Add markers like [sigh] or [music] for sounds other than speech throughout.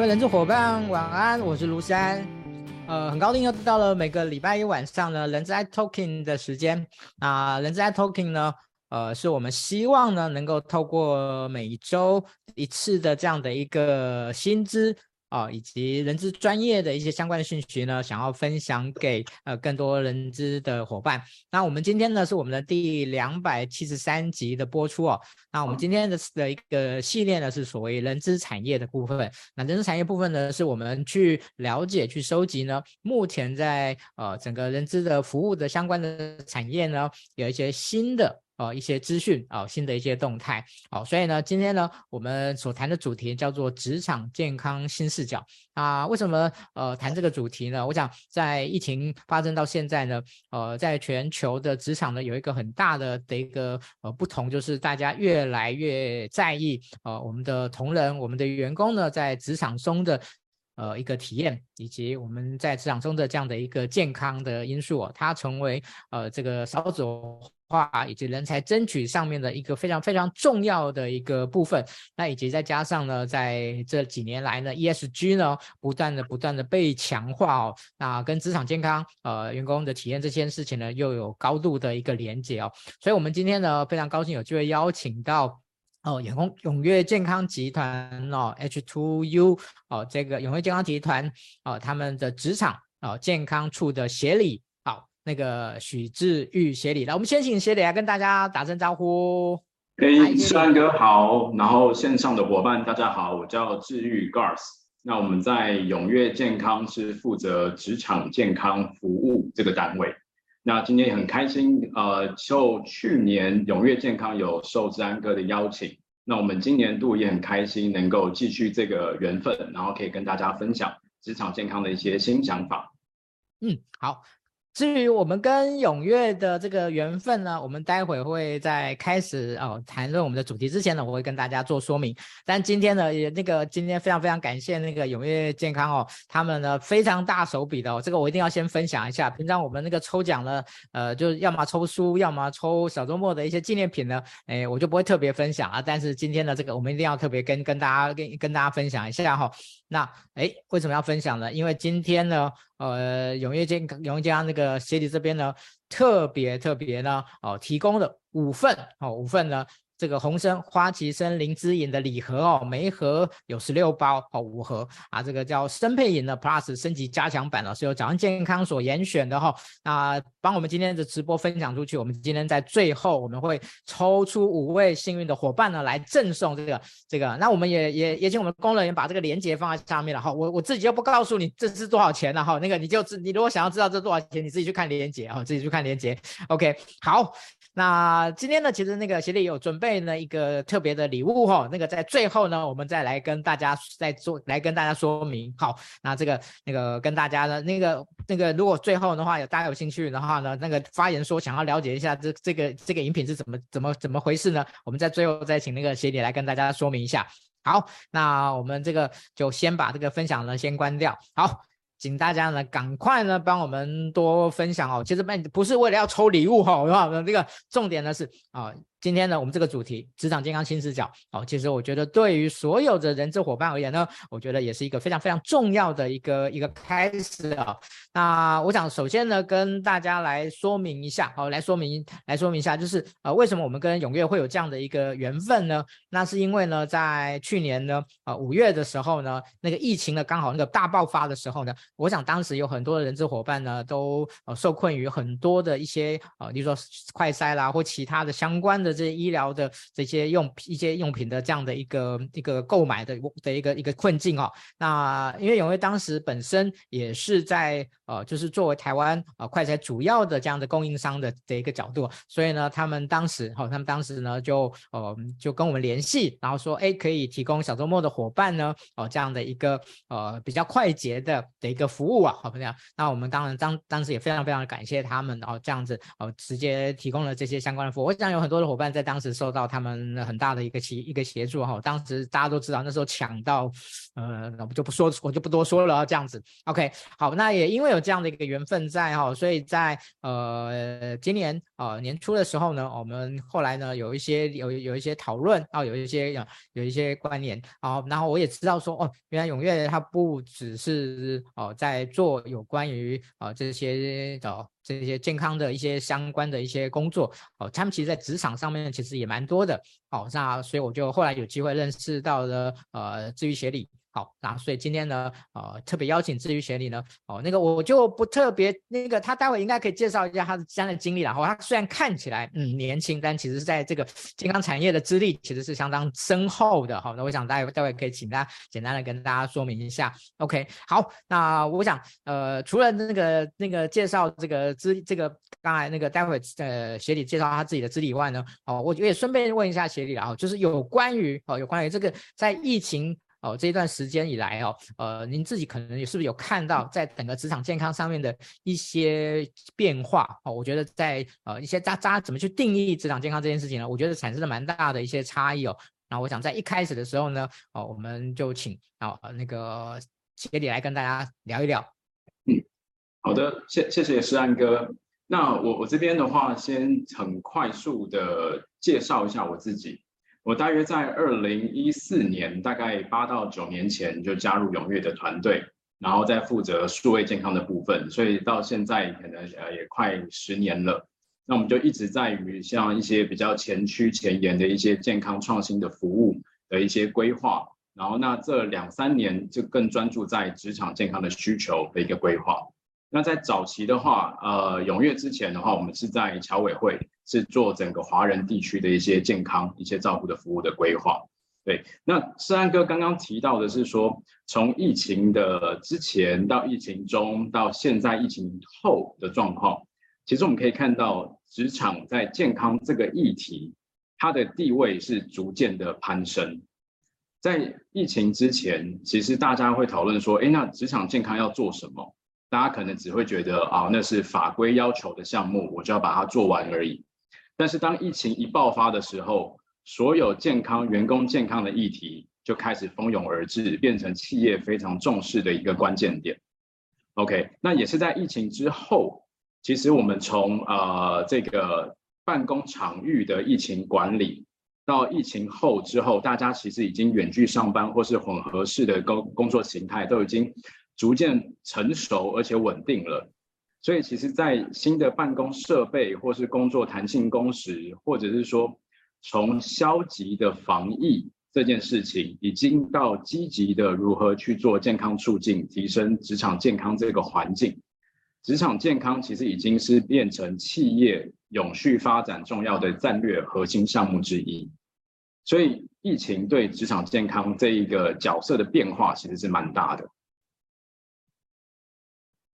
各位人质伙伴，晚安，我是卢山。呃，很高兴又到了每个礼拜一晚上呢，人质 i Talking 的时间。那人质 i Talking 呢，呃，是我们希望呢，能够透过每一周一次的这样的一个薪资。啊、哦，以及人资专业的一些相关的讯息呢，想要分享给呃更多人资的伙伴。那我们今天呢是我们的第两百七十三集的播出哦。那我们今天的的一个系列呢是所谓人资产业的部分。那人资产业部分呢是我们去了解、去收集呢，目前在呃整个人资的服务的相关的产业呢有一些新的。呃，一些资讯啊，新的一些动态，好，所以呢，今天呢，我们所谈的主题叫做职场健康新视角啊。为什么呃谈这个主题呢？我想在疫情发生到现在呢，呃，在全球的职场呢，有一个很大的的一个呃不同，就是大家越来越在意呃我们的同仁、我们的员工呢，在职场中的呃一个体验，以及我们在职场中的这样的一个健康的因素，它成为呃这个少走。化以及人才争取上面的一个非常非常重要的一个部分，那以及再加上呢，在这几年来呢，ESG 呢不断的不断的被强化哦，那跟职场健康呃员工的体验这件事情呢又有高度的一个连接哦，所以我们今天呢非常高兴有机会邀请到哦永丰永跃健康集团哦 H2U 哦这个永跃健康集团哦他们的职场哦健康处的协理。好那个许志玉协理，来，我们先请协理来跟大家打声招呼。哎，山哥好，然后线上的伙伴大家好，我叫志玉 Garth。那我们在永跃健康是负责职场健康服务这个单位。那今天也很开心，呃，受去年踊跃健康有受志安哥的邀请，那我们今年度也很开心能够继续这个缘分，然后可以跟大家分享职场健康的一些新想法。嗯，好。至于我们跟永跃的这个缘分呢，我们待会会在开始哦谈论我们的主题之前呢，我会跟大家做说明。但今天呢，也那个今天非常非常感谢那个永跃健康哦，他们呢非常大手笔的哦，这个我一定要先分享一下。平常我们那个抽奖呢，呃，就是要么抽书，要么抽小周末的一些纪念品呢，哎，我就不会特别分享啊。但是今天的这个，我们一定要特别跟跟大家跟跟大家分享一下哈、哦。那哎，为什么要分享呢？因为今天呢。呃，永业健，永跃健康那个协理这边呢，特别特别呢，哦，提供了五份，哦，五份呢。这个红参花旗参灵芝饮的礼盒哦，每一盒有十六包哦，五盒啊，这个叫参配饮的 Plus 升级加强版哦，是由早安健康所严选的哈、哦。那帮我们今天的直播分享出去，我们今天在最后我们会抽出五位幸运的伙伴呢，来赠送这个这个。那我们也也也请我们工作人员把这个链接放在上面了哈。我我自己就不告诉你这是多少钱了哈，那个你就你如果想要知道这多少钱，你自己去看链接啊，自己去看链接。OK，好。那今天呢，其实那个协理有准备了一个特别的礼物哈，那个在最后呢，我们再来跟大家再做来跟大家说明。好，那这个那个跟大家的那个那个，如果最后的话有大家有兴趣的话呢，那个发言说想要了解一下这这个这个饮品是怎么怎么怎么回事呢？我们在最后再请那个协理来跟大家说明一下。好，那我们这个就先把这个分享呢先关掉。好。请大家呢赶快呢帮我们多分享哦，其实不不是为了要抽礼物哈，[laughs] 是吧？这个重点呢是啊。今天呢，我们这个主题职场健康新视角，哦，其实我觉得对于所有的人资伙伴而言呢，我觉得也是一个非常非常重要的一个一个开始啊。那我想首先呢，跟大家来说明一下，好，来说明来说明一下，就是呃，为什么我们跟永跃会有这样的一个缘分呢？那是因为呢，在去年呢，呃，五月的时候呢，那个疫情呢刚好那个大爆发的时候呢，我想当时有很多的人资伙伴呢都呃受困于很多的一些呃，比如说快筛啦或其他的相关的。这些医疗的这些用一些用品的这样的一个一个购买的的一个一个困境哦，那因为永威当时本身也是在呃，就是作为台湾呃快筛主要的这样的供应商的的一个角度，所以呢，他们当时哈、哦，他们当时呢就呃就跟我们联系，然后说哎，可以提供小周末的伙伴呢哦这样的一个呃比较快捷的的一个服务啊，好不这样，那我们当然当当时也非常非常感谢他们然哦这样子哦直接提供了这些相关的服务，我想有很多的伙伴。在当时受到他们很大的一个协一个协助哈，当时大家都知道那时候抢到，呃，我就不说，我就不多说了这样子。OK，好，那也因为有这样的一个缘分在哈，所以在呃今年呃年初的时候呢，我们后来呢有一些有有一些讨论啊，有一些有有一些关联啊，然后我也知道说哦，原来永跃它不只是哦在做有关于啊这些的这些健康的一些相关的一些工作哦，他们其实在职场上面其实也蛮多的哦，那所以我就后来有机会认识到了呃治愈协理。好，那所以今天呢，呃，特别邀请治愈协理呢，哦，那个我就不特别那个，他待会应该可以介绍一下他的这样的经历，然后他虽然看起来嗯年轻，但其实是在这个健康产业的资历其实是相当深厚的。好，那我想待会待会可以请他简单的跟大家说明一下。OK，好，那我想呃，除了那个那个介绍这个资这个刚才那个待会呃学理介绍他自己的资历以外呢，哦，我也顺便问一下学理，然后就是有关于哦有关于这个在疫情。哦，这一段时间以来哦，呃，您自己可能也是不是有看到在整个职场健康上面的一些变化？哦，我觉得在呃一些大家怎么去定义职场健康这件事情呢？我觉得产生了蛮大的一些差异哦。那我想在一开始的时候呢，哦，我们就请哦那个协理来跟大家聊一聊。嗯，好的，谢谢谢诗安哥。那我我这边的话，先很快速的介绍一下我自己。我大约在二零一四年，大概八到九年前就加入永跃的团队，然后在负责数位健康的部分，所以到现在可能呃也快十年了。那我们就一直在于像一些比较前驱前沿的一些健康创新的服务的一些规划，然后那这两三年就更专注在职场健康的需求的一个规划。那在早期的话，呃，永跃之前的话，我们是在侨委会是做整个华人地区的一些健康、一些照顾的服务的规划。对，那诗安哥刚刚提到的是说，从疫情的之前到疫情中到现在疫情后的状况，其实我们可以看到职场在健康这个议题，它的地位是逐渐的攀升。在疫情之前，其实大家会讨论说，哎，那职场健康要做什么？大家可能只会觉得啊，那是法规要求的项目，我就要把它做完而已。但是当疫情一爆发的时候，所有健康、员工健康的议题就开始蜂拥而至，变成企业非常重视的一个关键点。OK，那也是在疫情之后，其实我们从呃这个办公场域的疫情管理，到疫情后之后，大家其实已经远距上班或是混合式的工工作形态都已经。逐渐成熟而且稳定了，所以其实，在新的办公设备，或是工作弹性工时，或者是说从消极的防疫这件事情，已经到积极的如何去做健康促进，提升职场健康这个环境，职场健康其实已经是变成企业永续发展重要的战略核心项目之一。所以，疫情对职场健康这一个角色的变化，其实是蛮大的。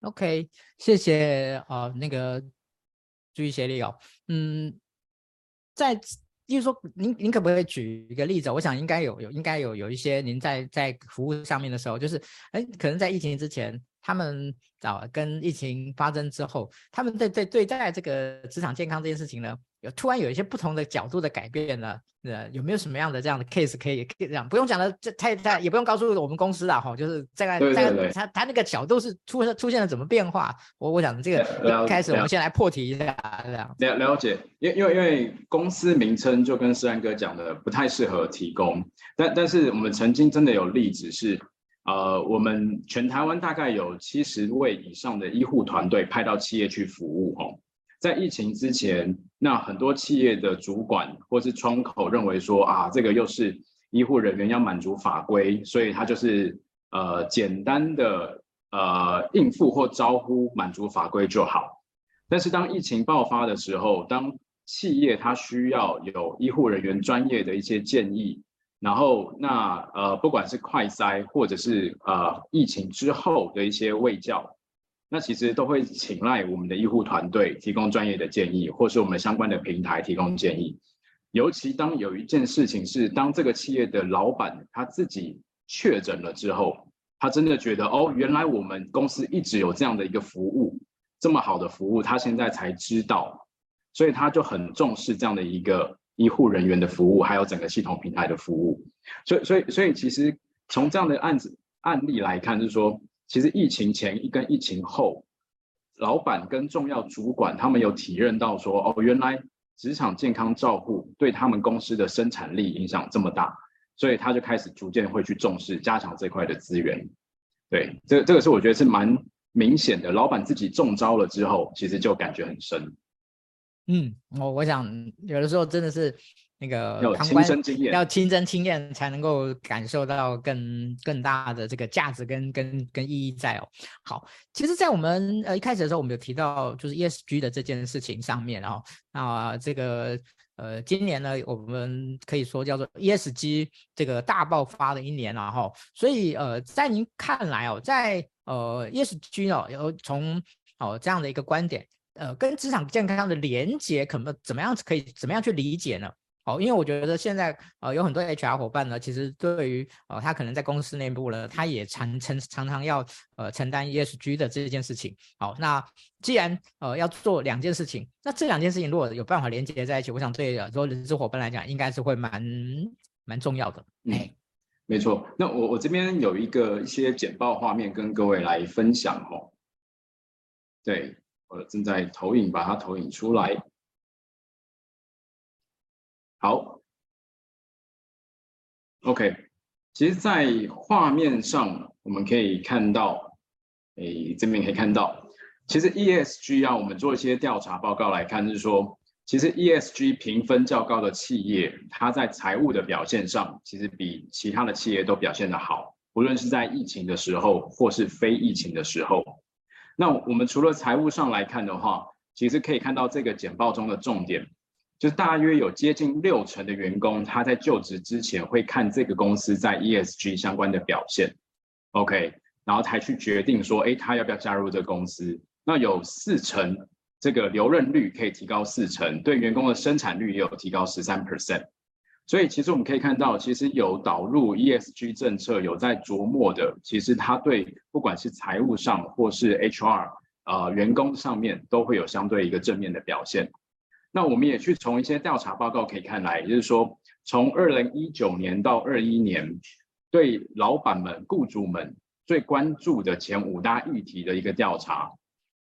OK，谢谢啊、那个注意协力哦，嗯，在就是说，您您可不可以举一个例子？我想应该有有应该有有一些您在在服务上面的时候，就是哎，可能在疫情之前，他们啊跟疫情发生之后，他们在在对待这个职场健康这件事情呢，有突然有一些不同的角度的改变呢？呃，有没有什么样的这样的 case 可以可以这样？不用讲的这太太，也不用告诉我们公司了哈，就是大概大概他他那个角度是出出现了怎么变化？我我想这个开始我们先来破题一下这样。了了解，因因为因为公司名称就跟诗安哥讲的不太适合提供，但但是我们曾经真的有例子是，呃，我们全台湾大概有七十位以上的医护团队派到企业去服务哦。在疫情之前，那很多企业的主管或是窗口认为说啊，这个又是医护人员要满足法规，所以他就是呃简单的呃应付或招呼满足法规就好。但是当疫情爆发的时候，当企业它需要有医护人员专业的一些建议，然后那呃不管是快筛或者是呃疫情之后的一些卫教。那其实都会请赖我们的医护团队提供专业的建议，或是我们相关的平台提供建议。尤其当有一件事情是，当这个企业的老板他自己确诊了之后，他真的觉得哦，原来我们公司一直有这样的一个服务，这么好的服务，他现在才知道，所以他就很重视这样的一个医护人员的服务，还有整个系统平台的服务。所以，所以，所以，其实从这样的案子案例来看，就是说。其实疫情前跟疫情后，老板跟重要主管他们有体认到说，哦，原来职场健康照护对他们公司的生产力影响这么大，所以他就开始逐渐会去重视加强这块的资源。对，这个这个是我觉得是蛮明显的，老板自己中招了之后，其实就感觉很深。嗯，我我想有的时候真的是。那个要亲身经验，要亲身经验才能够感受到更更大的这个价值跟跟跟意义在哦。好，其实，在我们呃一开始的时候，我们有提到就是 ESG 的这件事情上面哦，啊，这个呃今年呢，我们可以说叫做 ESG 这个大爆发的一年了哈。所以呃，在您看来哦，在呃 ESG 哦，有从哦这样的一个观点，呃，跟职场健康的连接，可能怎么样可以怎么样去理解呢？哦，因为我觉得现在呃有很多 HR 伙伴呢，其实对于呃他可能在公司内部呢，他也常常常常要呃承担 ESG 的这件事情。好，那既然呃要做两件事情，那这两件事情如果有办法连接在一起，我想对很多人资伙伴来讲，应该是会蛮蛮重要的。嗯，没错。那我我这边有一个一些简报画面跟各位来分享哦。对，我正在投影，把它投影出来。好，OK，其实，在画面上我们可以看到，诶，这边可以看到，其实 ESG 啊，我们做一些调查报告来看，就是说，其实 ESG 评分较高的企业，它在财务的表现上，其实比其他的企业都表现得好，无论是在疫情的时候，或是非疫情的时候。那我们除了财务上来看的话，其实可以看到这个简报中的重点。就是大约有接近六成的员工，他在就职之前会看这个公司在 ESG 相关的表现，OK，然后才去决定说，哎，他要不要加入这个公司。那有四成这个留任率可以提高四成，对员工的生产率也有提高十三 percent。所以其实我们可以看到，其实有导入 ESG 政策，有在琢磨的，其实他对不管是财务上或是 HR 呃员工上面都会有相对一个正面的表现。那我们也去从一些调查报告可以看来，也就是说，从二零一九年到二一年，对老板们、雇主们最关注的前五大议题的一个调查，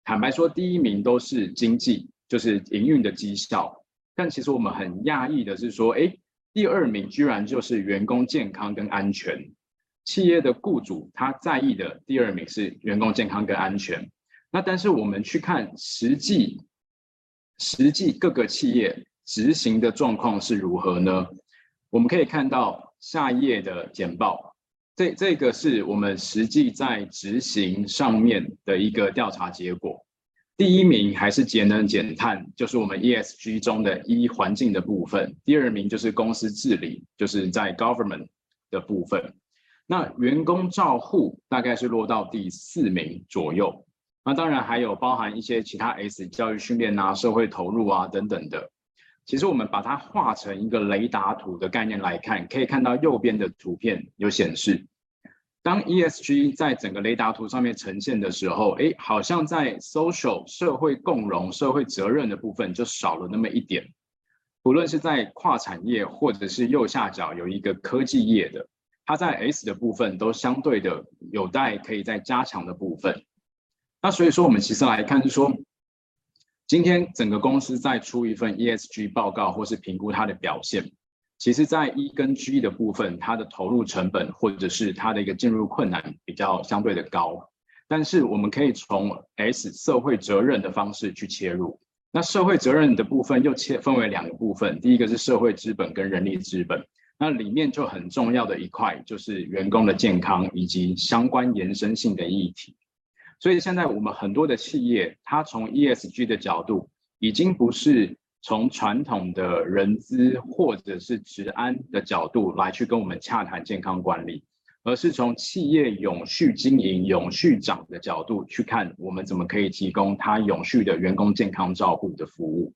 坦白说，第一名都是经济，就是营运的绩效。但其实我们很讶异的是说，哎，第二名居然就是员工健康跟安全。企业的雇主他在意的第二名是员工健康跟安全。那但是我们去看实际。实际各个企业执行的状况是如何呢？我们可以看到下一页的简报，这这个是我们实际在执行上面的一个调查结果。第一名还是节能减碳，就是我们 ESG 中的 E 环境的部分。第二名就是公司治理，就是在 government 的部分。那员工照护大概是落到第四名左右。那当然还有包含一些其他 S 教育训练啊、社会投入啊等等的。其实我们把它画成一个雷达图的概念来看，可以看到右边的图片有显示，当 ESG 在整个雷达图上面呈现的时候，哎，好像在 social 社会共融、社会责任的部分就少了那么一点。不论是在跨产业，或者是右下角有一个科技业的，它在 S 的部分都相对的有待可以再加强的部分。那所以说，我们其实来看，就是说，今天整个公司在出一份 ESG 报告或是评估它的表现，其实，在 E 跟 G 的部分，它的投入成本或者是它的一个进入困难比较相对的高。但是，我们可以从 S 社会责任的方式去切入。那社会责任的部分又切分为两个部分，第一个是社会资本跟人力资本。那里面就很重要的一块就是员工的健康以及相关延伸性的议题。所以现在我们很多的企业，它从 ESG 的角度，已经不是从传统的人资或者是职安的角度来去跟我们洽谈健康管理，而是从企业永续经营、永续长的角度去看，我们怎么可以提供它永续的员工健康照护的服务。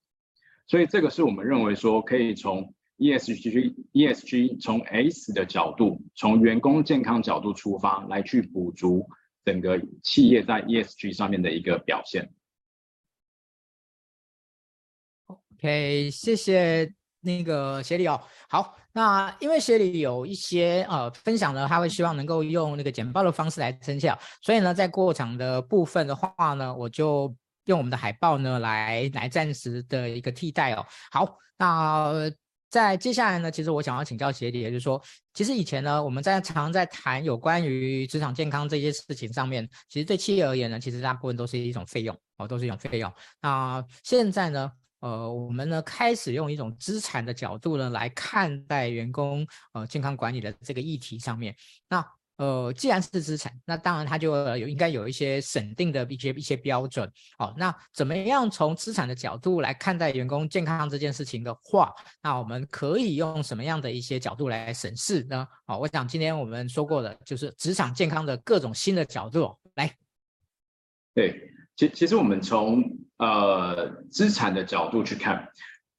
所以这个是我们认为说，可以从 ESG、ESG 从 S 的角度，从员工健康角度出发来去补足。整个企业在 ESG 上面的一个表现。OK，谢谢那个协理哦。好，那因为协理有一些呃分享呢，他会希望能够用那个简报的方式来呈现，所以呢，在过场的部分的话呢，我就用我们的海报呢来来暂时的一个替代哦。好，那在接下来呢，其实我想要请教协理，也就是说，其实以前呢，我们在常在谈有关于职场健康这些事情上面，其实对企业而言呢，其实大部分都是一种费用哦，都是一种费用。那现在呢？呃，我们呢开始用一种资产的角度呢来看待员工呃健康管理的这个议题上面。那呃，既然是资产，那当然它就有应该有一些审定的一些一些标准。好，那怎么样从资产的角度来看待员工健康这件事情的话，那我们可以用什么样的一些角度来审视呢？好，我想今天我们说过的就是职场健康的各种新的角度来。对。其其实我们从呃资产的角度去看，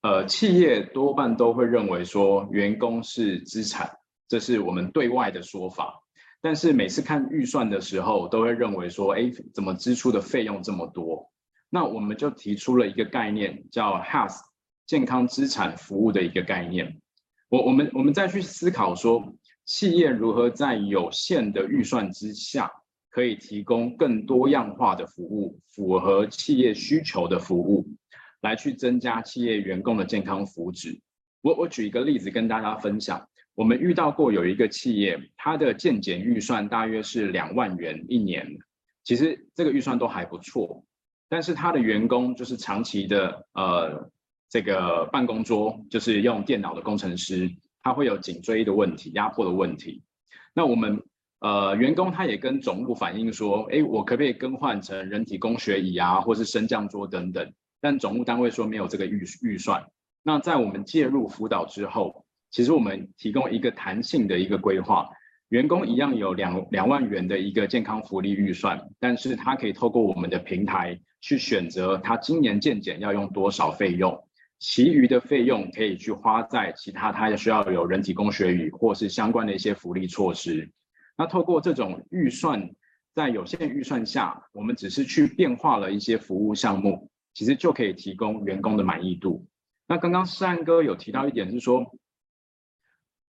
呃企业多半都会认为说员工是资产，这是我们对外的说法。但是每次看预算的时候，都会认为说，哎，怎么支出的费用这么多？那我们就提出了一个概念，叫 Health 健康资产服务的一个概念。我我们我们再去思考说，企业如何在有限的预算之下。可以提供更多样化的服务，符合企业需求的服务，来去增加企业员工的健康福祉。我我举一个例子跟大家分享，我们遇到过有一个企业，它的健检预算大约是两万元一年，其实这个预算都还不错，但是他的员工就是长期的呃这个办公桌就是用电脑的工程师，他会有颈椎的问题、压迫的问题，那我们。呃，员工他也跟总务反映说，哎，我可不可以更换成人体工学椅啊，或是升降桌等等？但总务单位说没有这个预预算。那在我们介入辅导之后，其实我们提供一个弹性的一个规划，员工一样有两两万元的一个健康福利预算，但是他可以透过我们的平台去选择他今年健检要用多少费用，其余的费用可以去花在其他他也需要有人体工学椅或是相关的一些福利措施。那透过这种预算，在有限预算下，我们只是去变化了一些服务项目，其实就可以提供员工的满意度。那刚刚世安哥有提到一点是说，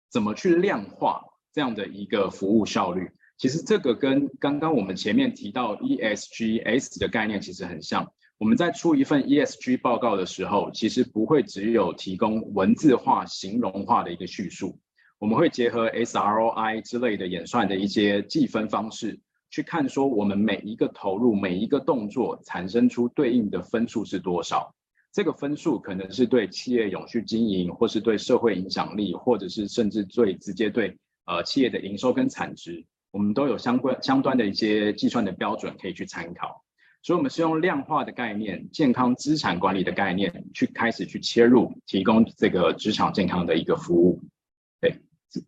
怎么去量化这样的一个服务效率？其实这个跟刚刚我们前面提到 ESGS 的概念其实很像。我们在出一份 ESG 报告的时候，其实不会只有提供文字化、形容化的一个叙述。我们会结合 SROI 之类的演算的一些计分方式，去看说我们每一个投入、每一个动作产生出对应的分数是多少。这个分数可能是对企业永续经营，或是对社会影响力，或者是甚至最直接对呃企业的营收跟产值，我们都有相关相关的一些计算的标准可以去参考。所以，我们是用量化的概念、健康资产管理的概念去开始去切入，提供这个职场健康的一个服务。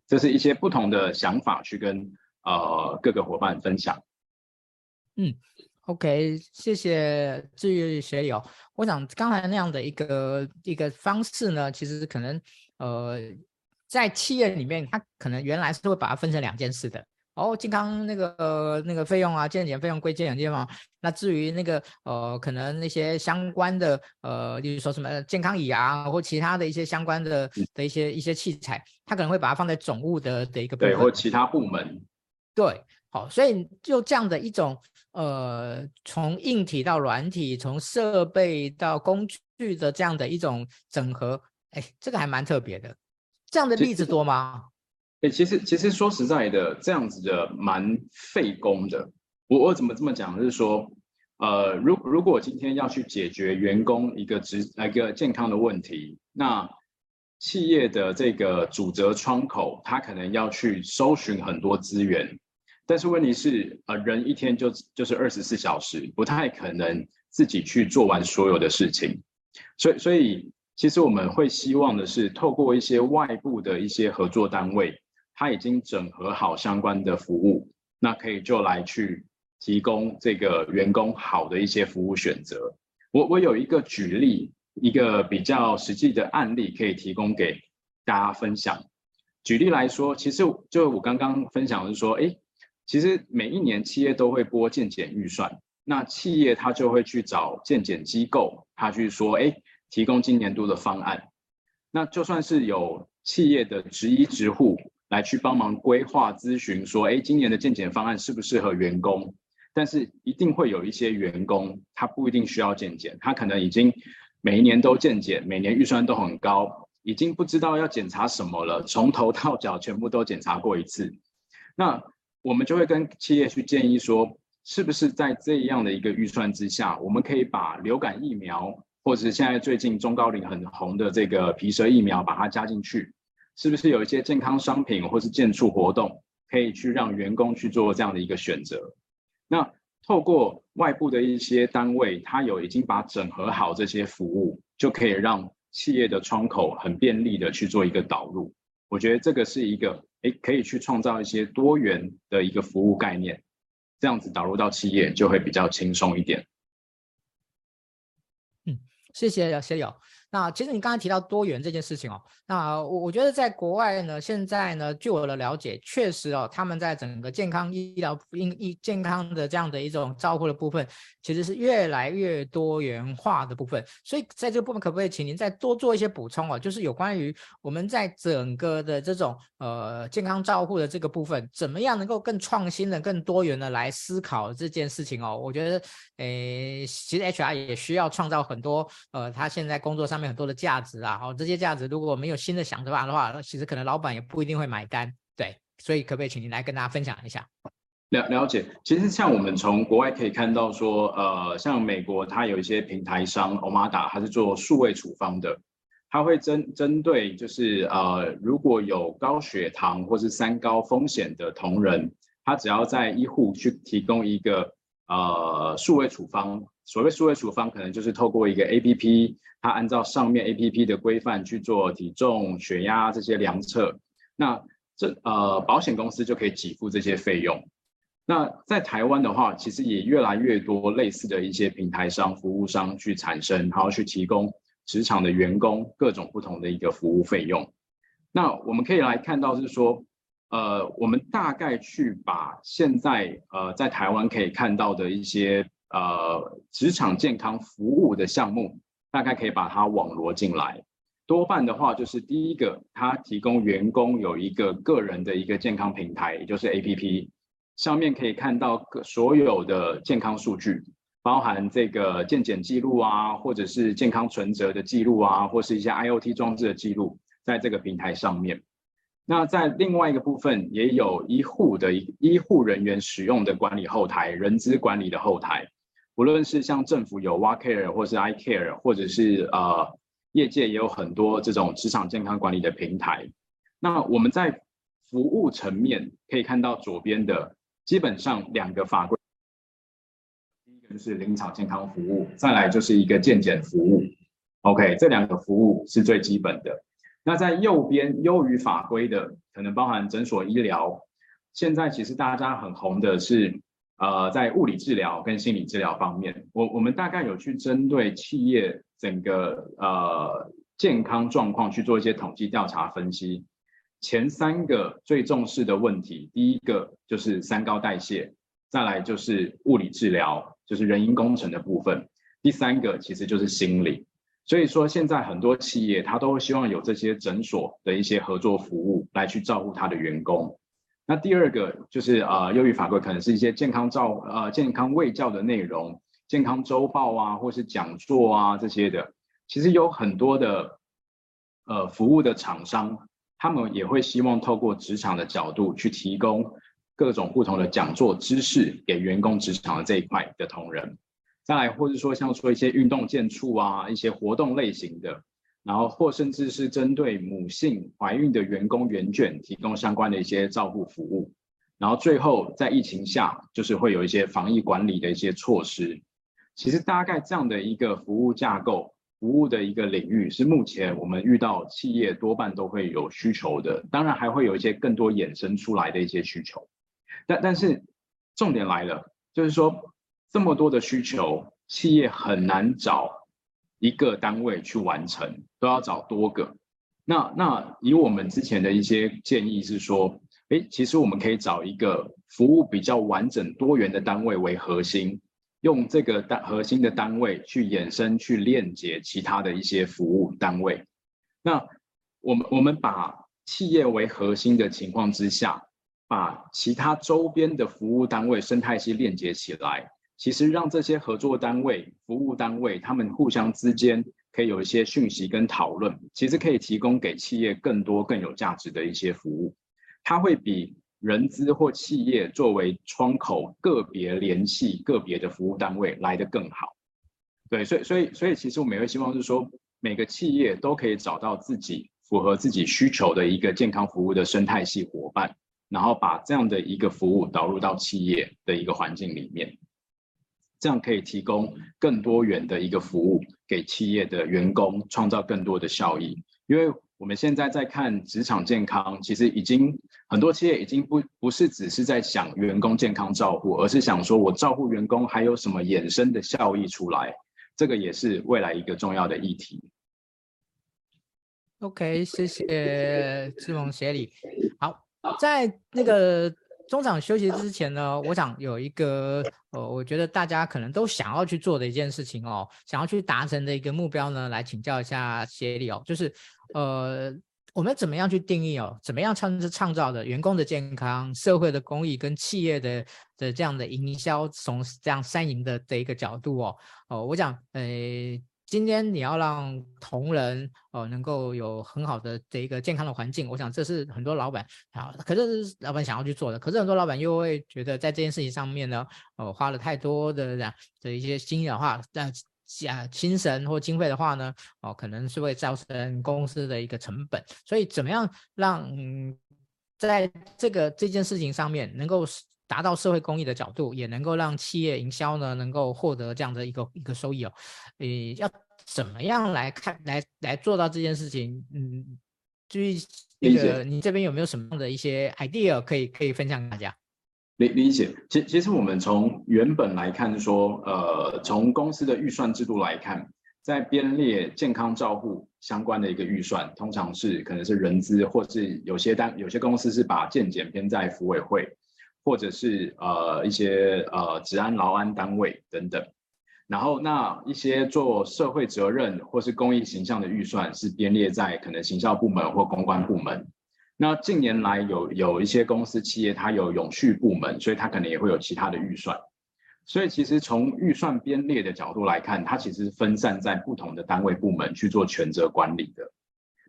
这是一些不同的想法，去跟呃各个伙伴分享。嗯，OK，谢谢治愈学友。我想刚才那样的一个一个方式呢，其实可能呃在企业里面，它可能原来是会把它分成两件事的。哦，健康那个、呃、那个费用啊，健检费用归健检费用。那至于那个呃，可能那些相关的呃，例如说什么健康椅啊，或其他的一些相关的的一些一些器材，它可能会把它放在总务的的一个对，或其他部门。对，好，所以就这样的一种呃，从硬体到软体，从设备到工具的这样的一种整合，哎，这个还蛮特别的。这样的例子多吗？欸、其实其实说实在的，这样子的蛮费工的。我我怎么这么讲？就是说，呃，如如果今天要去解决员工一个职一个健康的问题，那企业的这个主责窗口，他可能要去搜寻很多资源。但是问题是，呃，人一天就就是二十四小时，不太可能自己去做完所有的事情。所以所以，其实我们会希望的是，透过一些外部的一些合作单位。他已经整合好相关的服务，那可以就来去提供这个员工好的一些服务选择。我我有一个举例，一个比较实际的案例可以提供给大家分享。举例来说，其实就我刚刚分享的是说，哎，其实每一年企业都会拨健检预算，那企业他就会去找健检机构，他去说，哎，提供今年度的方案。那就算是有企业的职医职护。来去帮忙规划咨询，说，哎，今年的健检方案适不适合员工？但是一定会有一些员工，他不一定需要健检，他可能已经每一年都健检，每年预算都很高，已经不知道要检查什么了，从头到脚全部都检查过一次。那我们就会跟企业去建议说，是不是在这样的一个预算之下，我们可以把流感疫苗，或者是现在最近中高龄很红的这个皮蛇疫苗，把它加进去。是不是有一些健康商品或是健促活动，可以去让员工去做这样的一个选择？那透过外部的一些单位，它有已经把整合好这些服务，就可以让企业的窗口很便利的去做一个导入。我觉得这个是一个，诶，可以去创造一些多元的一个服务概念，这样子导入到企业就会比较轻松一点。嗯，谢谢谢友。那其实你刚才提到多元这件事情哦，那我我觉得在国外呢，现在呢，据我的了解，确实哦，他们在整个健康医疗、医医健康的这样的一种照顾的部分，其实是越来越多元化的部分。所以在这个部分，可不可以请您再多做一些补充哦？就是有关于我们在整个的这种呃健康照护的这个部分，怎么样能够更创新的、更多元的来思考这件事情哦？我觉得，诶，其实 HR 也需要创造很多呃，他现在工作上面。很多的价值啊，好，这些价值如果没有新的想法的话，那其实可能老板也不一定会买单，对，所以可不可以请您来跟大家分享一下？了了解，其实像我们从国外可以看到说，呃，像美国它有一些平台商，Omada，它是做数位处方的，它会针针对就是呃，如果有高血糖或是三高风险的同仁，他只要在医护去提供一个呃数位处方。所谓数位处方，可能就是透过一个 APP，它按照上面 APP 的规范去做体重、血压这些量测，那这呃保险公司就可以给付这些费用。那在台湾的话，其实也越来越多类似的一些平台商、服务商去产生，然后去提供职场的员工各种不同的一个服务费用。那我们可以来看到是说，呃，我们大概去把现在呃在台湾可以看到的一些。呃，职场健康服务的项目，大概可以把它网罗进来。多半的话，就是第一个，它提供员工有一个个人的一个健康平台，也就是 APP，上面可以看到所有的健康数据，包含这个健检记录啊，或者是健康存折的记录啊，或是一些 IoT 装置的记录，在这个平台上面。那在另外一个部分，也有医护的医护人员使用的管理后台，人资管理的后台。无论是像政府有 WaCare 或是 iCare，或者是呃业界也有很多这种职场健康管理的平台。那我们在服务层面可以看到左边的基本上两个法规，第一个就是临场健康服务，再来就是一个健检服务。OK，这两个服务是最基本的。那在右边优于法规的，可能包含诊所医疗。现在其实大家很红的是。呃，在物理治疗跟心理治疗方面，我我们大概有去针对企业整个呃健康状况去做一些统计调查分析。前三个最重视的问题，第一个就是三高代谢，再来就是物理治疗，就是人因工程的部分，第三个其实就是心理。所以说，现在很多企业他都希望有这些诊所的一些合作服务来去照顾他的员工。那第二个就是呃，优于法规，可能是一些健康照呃健康卫教的内容，健康周报啊，或是讲座啊这些的，其实有很多的呃服务的厂商，他们也会希望透过职场的角度去提供各种不同的讲座知识给员工职场的这一块的同仁，再来或者说像说一些运动健促啊，一些活动类型的。然后或甚至是针对母性怀孕的员工员卷提供相关的一些照护服务，然后最后在疫情下就是会有一些防疫管理的一些措施。其实大概这样的一个服务架构、服务的一个领域是目前我们遇到企业多半都会有需求的，当然还会有一些更多衍生出来的一些需求。但但是重点来了，就是说这么多的需求，企业很难找。一个单位去完成，都要找多个。那那以我们之前的一些建议是说，诶，其实我们可以找一个服务比较完整多元的单位为核心，用这个单核心的单位去衍生去链接其他的一些服务单位。那我们我们把企业为核心的情况之下，把其他周边的服务单位生态系链接起来，其实让这些合作单位、服务单位他们互相之间可以有一些讯息跟讨论，其实可以提供给企业更多更有价值的一些服务。它会比人资或企业作为窗口个别联系个别的服务单位来得更好。对，所以所以所以，其实我们也会希望是说，每个企业都可以找到自己符合自己需求的一个健康服务的生态系伙伴，然后把这样的一个服务导入到企业的一个环境里面，这样可以提供更多元的一个服务给企业的员工，创造更多的效益。因为我们现在在看职场健康，其实已经很多企业已经不不是只是在想员工健康照护，而是想说我照护员工还有什么衍生的效益出来。这个也是未来一个重要的议题。OK，谢谢志盟协理。好，在那个中场休息之前呢，我想有一个呃，我觉得大家可能都想要去做的一件事情哦，想要去达成的一个目标呢，来请教一下协理哦，就是呃。我们怎么样去定义哦？怎么样创是创造的员工的健康、社会的公益跟企业的的这样的营销，从这样三赢的的一个角度哦哦，我讲，呃，今天你要让同仁哦能够有很好的这一个健康的环境，我想这是很多老板啊，可是老板想要去做的，可是很多老板又会觉得在这件事情上面呢，哦花了太多的这样的一些心的话，但。啊，精神或经费的话呢，哦，可能是会造成公司的一个成本。所以，怎么样让嗯，在这个这件事情上面，能够达到社会公益的角度，也能够让企业营销呢，能够获得这样的一个一个收益哦。呃，要怎么样来看，来来做到这件事情？嗯，就是那个你这边有没有什么样的一些 idea 可以可以分享给大家？理理解，其其实我们从原本来看说，呃，从公司的预算制度来看，在编列健康照护相关的一个预算，通常是可能是人资，或是有些单有些公司是把健检编在服委会，或者是呃一些呃治安劳安单位等等，然后那一些做社会责任或是公益形象的预算是编列在可能行销部门或公关部门。那近年来有有一些公司企业，它有永续部门，所以它可能也会有其他的预算。所以其实从预算编列的角度来看，它其实是分散在不同的单位部门去做权责管理的。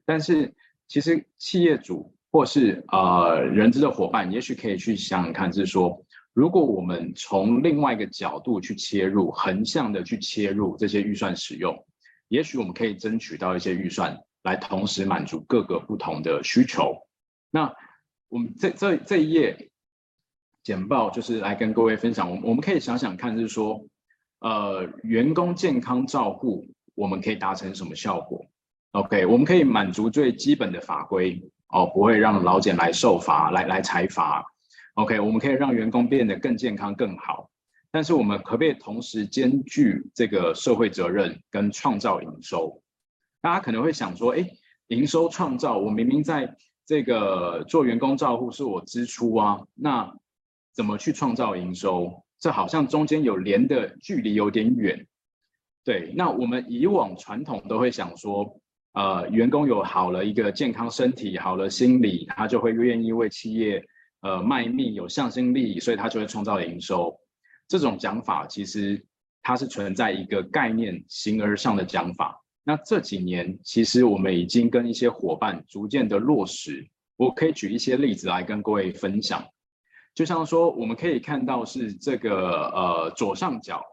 但是其实企业主或是呃人资的伙伴，也许可以去想想看，是说如果我们从另外一个角度去切入，横向的去切入这些预算使用，也许我们可以争取到一些预算，来同时满足各个不同的需求。那我们这这这一页简报就是来跟各位分享，我们我们可以想想看，就是说，呃，员工健康照护，我们可以达成什么效果？OK，我们可以满足最基本的法规哦，不会让劳检来受罚，来来裁罚。OK，我们可以让员工变得更健康更好，但是我们可不可以同时兼具这个社会责任跟创造营收？大家可能会想说，哎，营收创造，我明明在这个做员工照护是我支出啊，那怎么去创造营收？这好像中间有连的距离有点远。对，那我们以往传统都会想说，呃，员工有好了一个健康身体，好了心理，他就会愿意为企业呃卖命，有向心力，所以他就会创造营收。这种讲法其实它是存在一个概念形而上的讲法。那这几年，其实我们已经跟一些伙伴逐渐的落实。我可以举一些例子来跟各位分享。就像说，我们可以看到是这个呃左上角，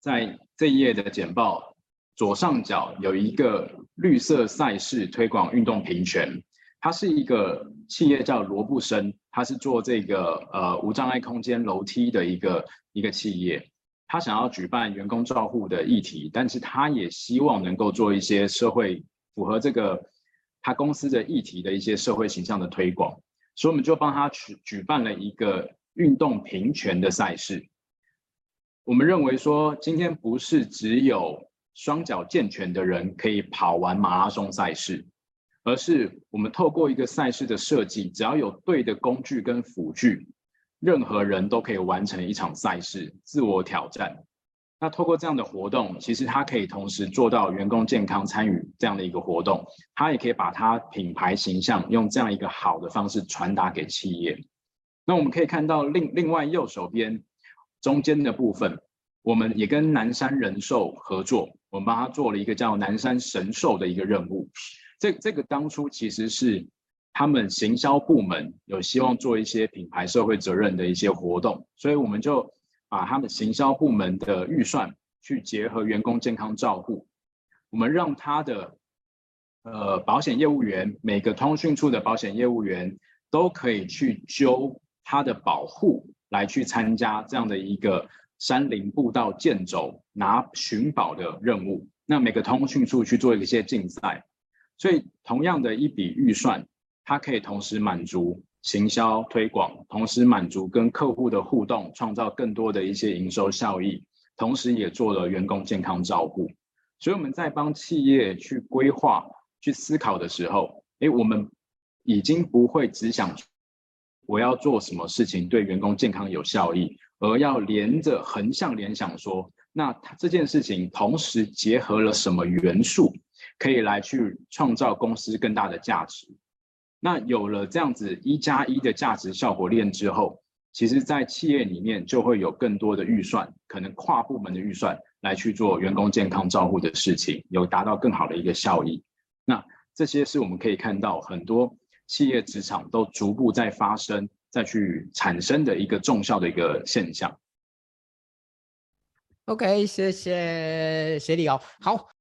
在这一页的简报左上角有一个绿色赛事推广运动平权，他是一个企业叫罗布森，他是做这个呃无障碍空间楼梯的一个一个企业。他想要举办员工照护的议题，但是他也希望能够做一些社会符合这个他公司的议题的一些社会形象的推广，所以我们就帮他举举办了一个运动平权的赛事。我们认为说，今天不是只有双脚健全的人可以跑完马拉松赛事，而是我们透过一个赛事的设计，只要有对的工具跟辅具。任何人都可以完成一场赛事，自我挑战。那透过这样的活动，其实它可以同时做到员工健康参与这样的一个活动，它也可以把它品牌形象用这样一个好的方式传达给企业。那我们可以看到另另外右手边中间的部分，我们也跟南山人寿合作，我们帮他做了一个叫南山神兽的一个任务。这这个当初其实是他们行销部门有希望做一些品牌社会责任的一些活动，所以我们就。把他们行销部门的预算去结合员工健康照护，我们让他的呃保险业务员，每个通讯处的保险业务员都可以去揪他的保护来去参加这样的一个山林步道健走拿寻宝的任务。那每个通讯处去做一些竞赛，所以同样的一笔预算，它可以同时满足。行销推广，同时满足跟客户的互动，创造更多的一些营收效益，同时也做了员工健康照顾。所以我们在帮企业去规划、去思考的时候，诶，我们已经不会只想我要做什么事情对员工健康有效益，而要连着横向联想说，那这件事情同时结合了什么元素，可以来去创造公司更大的价值。那有了这样子一加一的价值效果链之后，其实，在企业里面就会有更多的预算，可能跨部门的预算来去做员工健康照护的事情，有达到更好的一个效益。那这些是我们可以看到很多企业职场都逐步在发生、再去产生的一个重效的一个现象。OK，谢谢协理哦，好。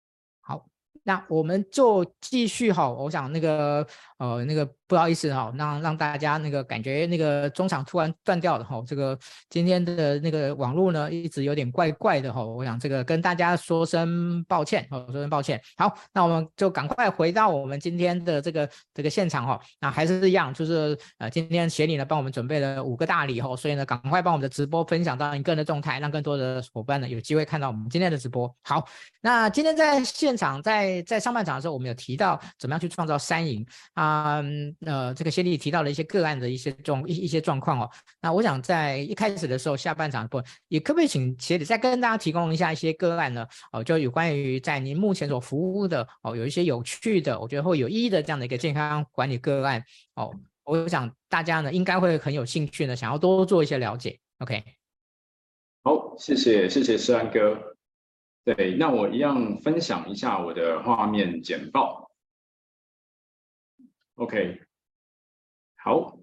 那我们就继续哈，我想那个呃那个不好意思哈，让让大家那个感觉那个中场突然断掉了哈，这个今天的那个网络呢一直有点怪怪的哈，我想这个跟大家说声抱歉，哦说声抱歉。好，那我们就赶快回到我们今天的这个这个现场哈，那还是一样，就是呃今天协理呢帮我们准备了五个大礼哈，所以呢赶快帮我们的直播分享到你个人的动态，让更多的伙伴呢有机会看到我们今天的直播。好，那今天在现场在。在上半场的时候，我们有提到怎么样去创造三赢啊，啊呃，这个协理提到了一些个案的一些状一一些状况哦。那我想在一开始的时候，下半场不也可不可以请协理再跟大家提供一下一些个案呢？哦，就有关于在您目前所服务的哦，有一些有趣的，我觉得会有意义的这样的一个健康管理个案哦。我想大家呢应该会很有兴趣呢，想要多做一些了解。OK，好，谢谢谢谢诗安哥。对，那我一样分享一下我的画面简报。OK，好，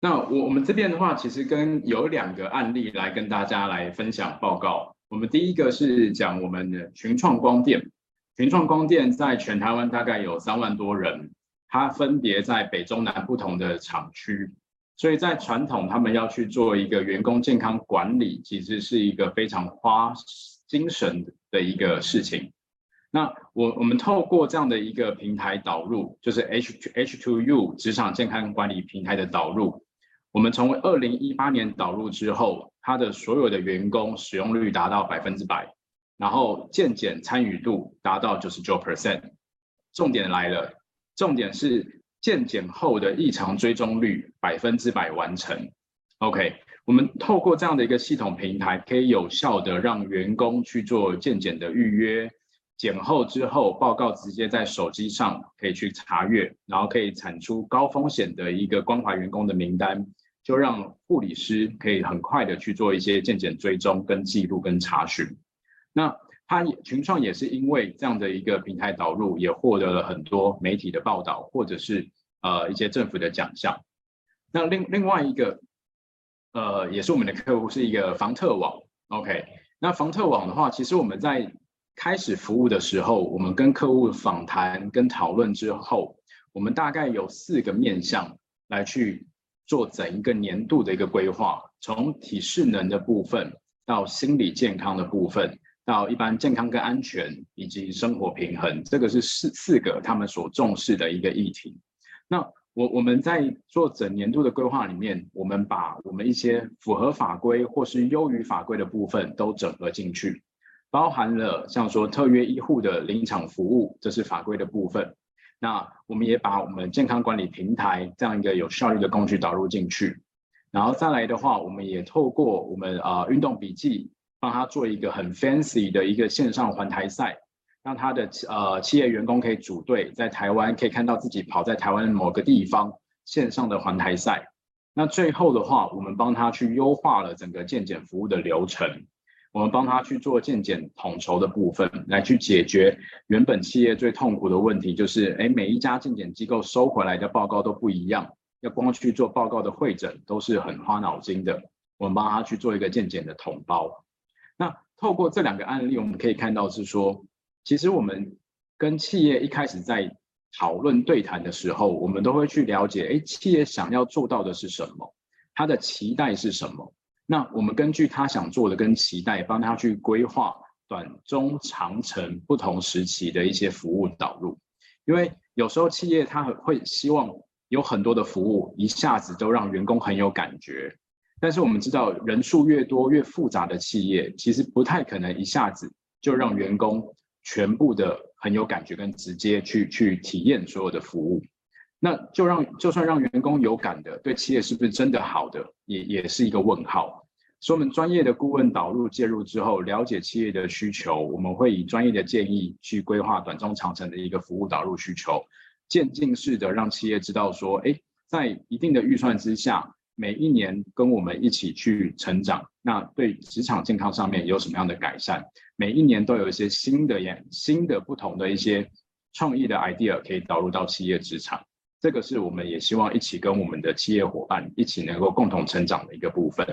那我我们这边的话，其实跟有两个案例来跟大家来分享报告。我们第一个是讲我们的群创光电，群创光电在全台湾大概有三万多人，它分别在北中南不同的厂区，所以在传统他们要去做一个员工健康管理，其实是一个非常花精神的一个事情，那我我们透过这样的一个平台导入，就是 H H to U 职场健康管理平台的导入，我们从二零一八年导入之后，它的所有的员工使用率达到百分之百，然后健检参与度达到九十九 percent，重点来了，重点是健检后的异常追踪率百分之百完成，OK。我们透过这样的一个系统平台，可以有效的让员工去做健检的预约，检后之后报告直接在手机上可以去查阅，然后可以产出高风险的一个关怀员工的名单，就让护理师可以很快的去做一些健检追踪跟记录跟查询。那他群创也是因为这样的一个平台导入，也获得了很多媒体的报道，或者是呃一些政府的奖项。那另另外一个。呃，也是我们的客户，是一个房特网。OK，那房特网的话，其实我们在开始服务的时候，我们跟客户访谈跟讨论之后，我们大概有四个面向来去做整一个年度的一个规划，从体适能的部分到心理健康的部分，到一般健康跟安全以及生活平衡，这个是四四个他们所重视的一个议题。那我我们在做整年度的规划里面，我们把我们一些符合法规或是优于法规的部分都整合进去，包含了像说特约医护的临场服务，这是法规的部分。那我们也把我们健康管理平台这样一个有效率的工具导入进去，然后再来的话，我们也透过我们啊运动笔记帮他做一个很 fancy 的一个线上环台赛，让他的呃企业员工可以组队在台湾，可以看到自己跑在台湾某个地方线上的环台赛。那最后的话，我们帮他去优化了整个健检服务的流程，我们帮他去做健检统筹的部分，来去解决原本企业最痛苦的问题，就是哎每一家健检机构收回来的报告都不一样，要光去做报告的会诊都是很花脑筋的。我们帮他去做一个健检的统包。那透过这两个案例，我们可以看到是说，其实我们跟企业一开始在讨论对谈的时候，我们都会去了解，哎，企业想要做到的是什么，他的期待是什么？那我们根据他想做的跟期待，帮他去规划短、中、长程不同时期的一些服务导入。因为有时候企业他会希望有很多的服务一下子都让员工很有感觉。但是我们知道，人数越多越复杂的企业，其实不太可能一下子就让员工全部的很有感觉跟直接去去体验所有的服务。那就让就算让员工有感的，对企业是不是真的好的，也也是一个问号。所以，我们专业的顾问导入介入之后，了解企业的需求，我们会以专业的建议去规划短中长程的一个服务导入需求，渐进式的让企业知道说，哎，在一定的预算之下。每一年跟我们一起去成长，那对职场健康上面有什么样的改善？每一年都有一些新的、新的不同的一些创意的 idea 可以导入到企业职场，这个是我们也希望一起跟我们的企业伙伴一起能够共同成长的一个部分。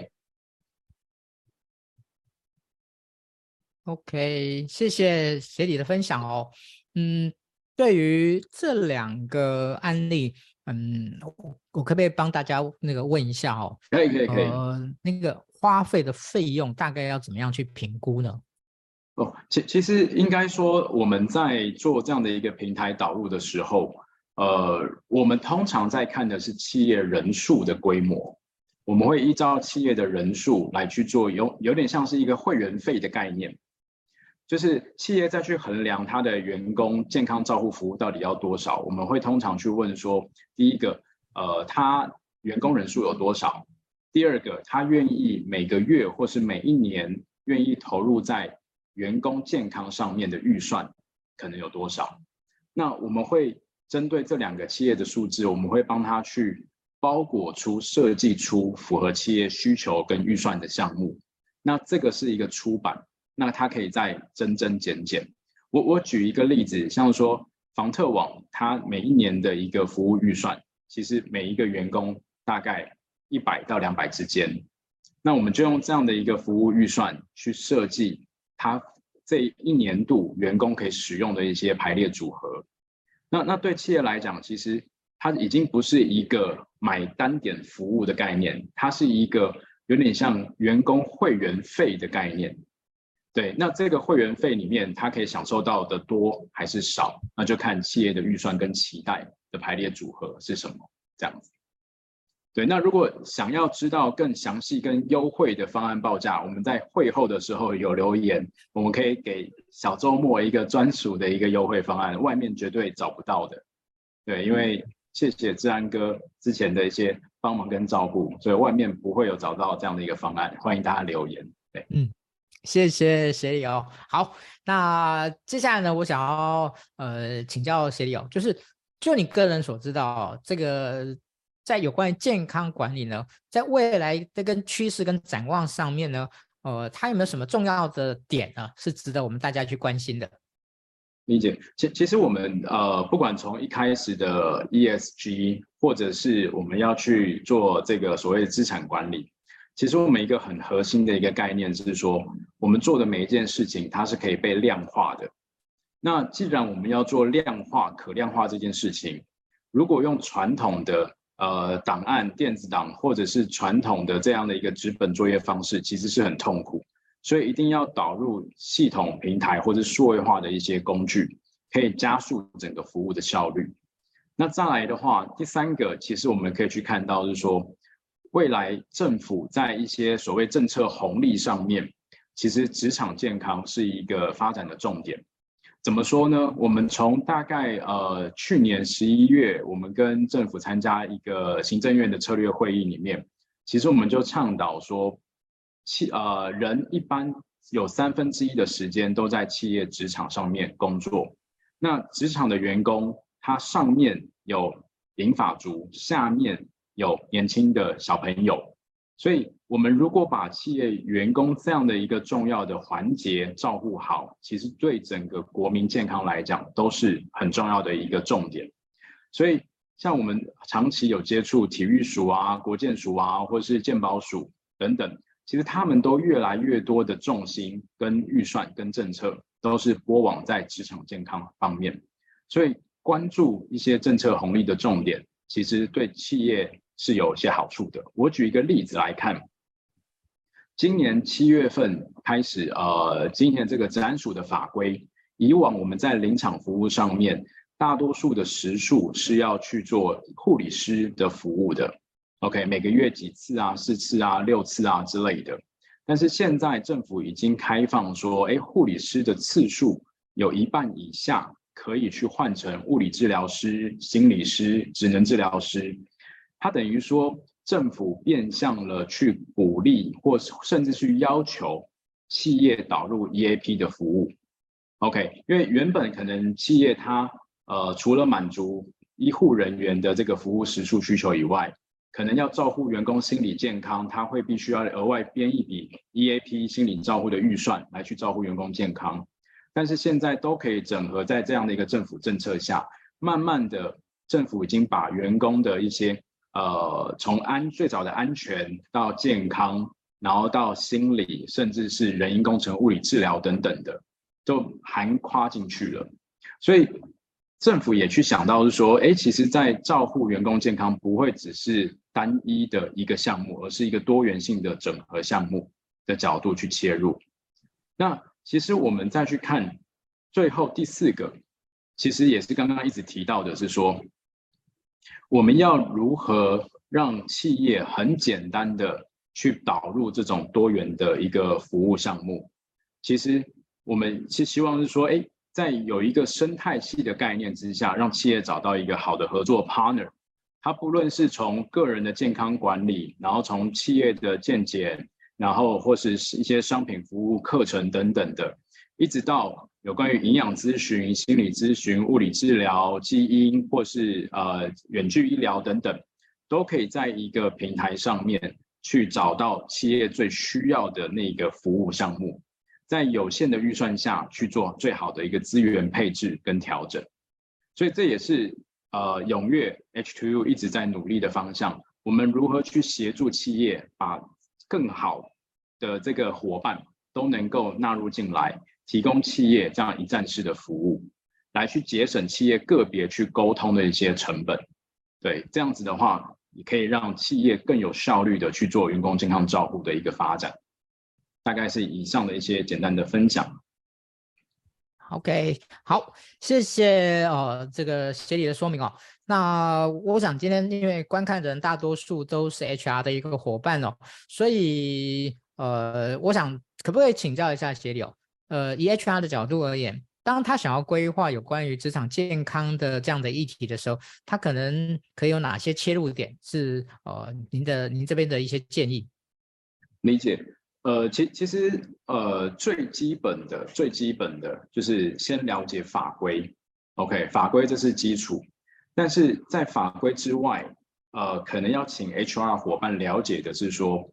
OK，谢谢协理的分享哦。嗯，对于这两个案例。嗯，我我可不可以帮大家那个问一下哦？可以可以可以。呃，那个花费的费用大概要怎么样去评估呢？哦，其其实应该说我们在做这样的一个平台导入的时候，呃，我们通常在看的是企业人数的规模，我们会依照企业的人数来去做，有有点像是一个会员费的概念。就是企业再去衡量他的员工健康照护服务到底要多少，我们会通常去问说：第一个，呃，他员工人数有多少？第二个，他愿意每个月或是每一年愿意投入在员工健康上面的预算可能有多少？那我们会针对这两个企业的数字，我们会帮他去包裹出、设计出符合企业需求跟预算的项目。那这个是一个出版。那它可以再增增减减。我我举一个例子，像说房特网，它每一年的一个服务预算，其实每一个员工大概一百到两百之间。那我们就用这样的一个服务预算去设计它这一年度员工可以使用的一些排列组合。那那对企业来讲，其实它已经不是一个买单点服务的概念，它是一个有点像员工会员费的概念。对，那这个会员费里面，它可以享受到的多还是少？那就看企业的预算跟期待的排列组合是什么，这样子。对，那如果想要知道更详细跟优惠的方案报价，我们在会后的时候有留言，我们可以给小周末一个专属的一个优惠方案，外面绝对找不到的。对，因为谢谢志安哥之前的一些帮忙跟照顾，所以外面不会有找到这样的一个方案，欢迎大家留言。对，嗯。谢谢协理哦。好，那接下来呢，我想要呃请教协理哦，就是就你个人所知道，这个在有关于健康管理呢，在未来的跟趋势跟展望上面呢，呃，它有没有什么重要的点呢，是值得我们大家去关心的？理解，其其实我们呃，不管从一开始的 ESG，或者是我们要去做这个所谓的资产管理。其实我们一个很核心的一个概念是说，我们做的每一件事情，它是可以被量化的。那既然我们要做量化、可量化这件事情，如果用传统的呃档案、电子档，或者是传统的这样的一个纸本作业方式，其实是很痛苦。所以一定要导入系统平台或者数位化的一些工具，可以加速整个服务的效率。那再来的话，第三个，其实我们可以去看到，是说。未来政府在一些所谓政策红利上面，其实职场健康是一个发展的重点。怎么说呢？我们从大概呃去年十一月，我们跟政府参加一个行政院的策略会议里面，其实我们就倡导说，企呃人一般有三分之一的时间都在企业职场上面工作。那职场的员工，他上面有银发族，下面有年轻的小朋友，所以我们如果把企业员工这样的一个重要的环节照顾好，其实对整个国民健康来讲都是很重要的一个重点。所以，像我们长期有接触体育署啊、国健署啊，或是健保署等等，其实他们都越来越多的重心跟预算跟政策。都是拨往在职场健康方面，所以关注一些政策红利的重点，其实对企业是有些好处的。我举一个例子来看，今年七月份开始，呃，今年这个职安署的法规，以往我们在临场服务上面，大多数的时数是要去做护理师的服务的，OK，每个月几次啊，四次啊，六次啊之类的。但是现在政府已经开放说，哎，护理师的次数有一半以下可以去换成物理治疗师、心理师、职能治疗师。它等于说政府变相了去鼓励，或甚至去要求企业导入 EAP 的服务。OK，因为原本可能企业它呃除了满足医护人员的这个服务时数需求以外，可能要照顾员工心理健康，他会必须要额外编一笔 EAP 心理照护的预算来去照顾员工健康。但是现在都可以整合在这样的一个政府政策下，慢慢的政府已经把员工的一些呃从安最早的安全到健康，然后到心理，甚至是人因工程、物理治疗等等的，都含跨进去了。所以。政府也去想到是说，哎，其实，在照护员工健康不会只是单一的一个项目，而是一个多元性的整合项目的角度去切入。那其实我们再去看最后第四个，其实也是刚刚一直提到的，是说我们要如何让企业很简单的去导入这种多元的一个服务项目。其实我们是希望是说，哎。在有一个生态系的概念之下，让企业找到一个好的合作 partner。它不论是从个人的健康管理，然后从企业的健检，然后或是一些商品服务课程等等的，一直到有关于营养咨询、心理咨询、物理治疗、基因或是呃远距医疗等等，都可以在一个平台上面去找到企业最需要的那个服务项目。在有限的预算下去做最好的一个资源配置跟调整，所以这也是呃永跃 H2U 一直在努力的方向。我们如何去协助企业把更好的这个伙伴都能够纳入进来，提供企业这样一站式的服务，来去节省企业个别去沟通的一些成本。对，这样子的话，也可以让企业更有效率的去做员工健康照护的一个发展。大概是以上的一些简单的分享。OK，好，谢谢哦，这个协理的说明哦。那我想今天因为观看的人大多数都是 HR 的一个伙伴哦，所以呃，我想可不可以请教一下协理哦？呃，以 HR 的角度而言，当他想要规划有关于职场健康的这样的议题的时候，他可能可以有哪些切入点？是呃，您的您这边的一些建议？理解。呃，其其实呃，最基本的最基本的就是先了解法规，OK，法规这是基础。但是在法规之外，呃，可能要请 HR 伙伴了解的是说，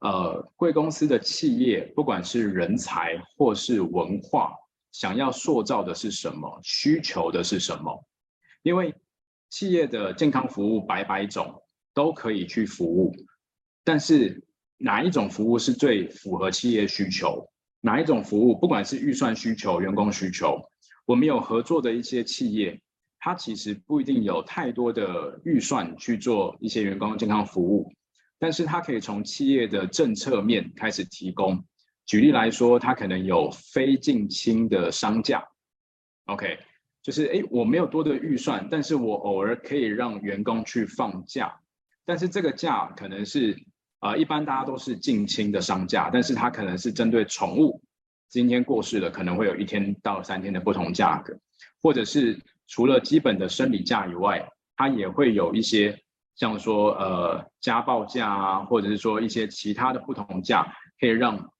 呃，贵公司的企业，不管是人才或是文化，想要塑造的是什么，需求的是什么？因为企业的健康服务百百种都可以去服务，但是。哪一种服务是最符合企业需求？哪一种服务，不管是预算需求、员工需求，我们有合作的一些企业，它其实不一定有太多的预算去做一些员工健康服务，但是它可以从企业的政策面开始提供。举例来说，它可能有非近亲的商假，OK，就是诶，我没有多的预算，但是我偶尔可以让员工去放假，但是这个假可能是。啊、呃，一般大家都是近亲的商假，但是它可能是针对宠物，今天过世了，可能会有一天到三天的不同价格，或者是除了基本的生理假以外，它也会有一些像说呃家暴假啊，或者是说一些其他的不同假，可以让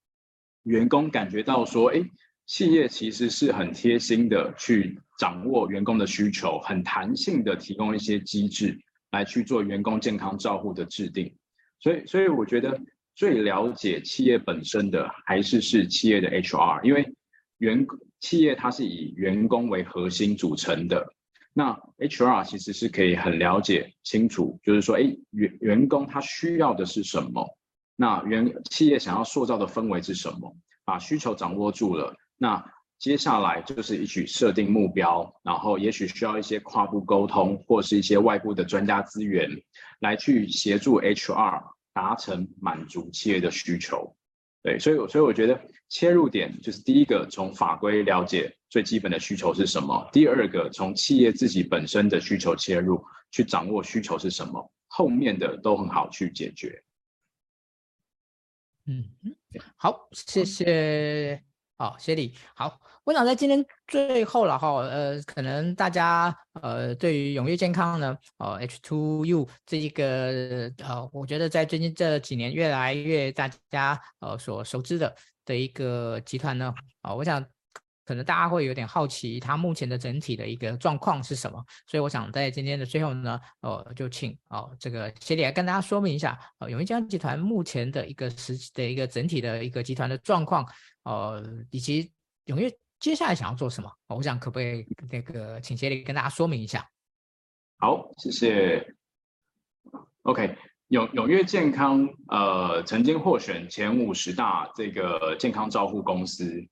员工感觉到说，哎，企业其实是很贴心的去掌握员工的需求，很弹性的提供一些机制来去做员工健康照护的制定。所以，所以我觉得最了解企业本身的还是是企业的 HR，因为员企业它是以员工为核心组成的。那 HR 其实是可以很了解清楚，就是说，哎，员员工他需要的是什么？那员企业想要塑造的氛围是什么？把需求掌握住了，那接下来就是一起设定目标，然后也许需要一些跨部沟通，或是一些外部的专家资源，来去协助 HR 达成满足企业的需求。对，所以所以我觉得切入点就是第一个，从法规了解最基本的需求是什么；第二个，从企业自己本身的需求切入，去掌握需求是什么，后面的都很好去解决。嗯，好，谢谢。好，谢礼。好，我想在今天最后了哈，呃，可能大家呃对于永跃健康呢，呃 h two u 这一个呃，我觉得在最近这几年越来越大家呃所熟知的的一个集团呢，啊、我想。可能大家会有点好奇，它目前的整体的一个状况是什么？所以我想在今天的最后呢，呃，就请哦这个协理来跟大家说明一下，呃，永跃健康集团目前的一个实的一个整体的一个集团的状况，呃，以及永跃接下来想要做什么？我想可不可以那个请协理跟大家说明一下？好，谢谢。OK，永永跃健康呃曾经获选前五十大这个健康照护公司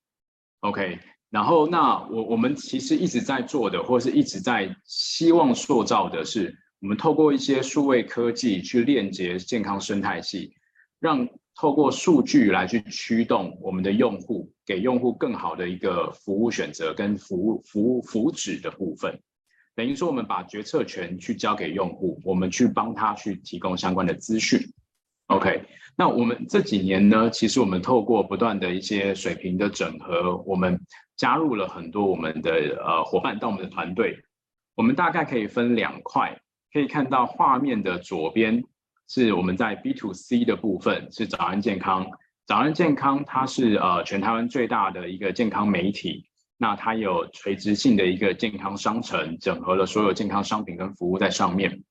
，OK。然后，那我我们其实一直在做的，或是一直在希望塑造的是，我们透过一些数位科技去链接健康生态系，让透过数据来去驱动我们的用户，给用户更好的一个服务选择跟服务服务福祉的部分。等于说，我们把决策权去交给用户，我们去帮他去提供相关的资讯。OK，那我们这几年呢，其实我们透过不断的一些水平的整合，我们。加入了很多我们的呃伙伴到我们的团队，我们大概可以分两块，可以看到画面的左边是我们在 B to C 的部分，是早安健康。早安健康它是呃全台湾最大的一个健康媒体，那它有垂直性的一个健康商城，整合了所有健康商品跟服务在上面。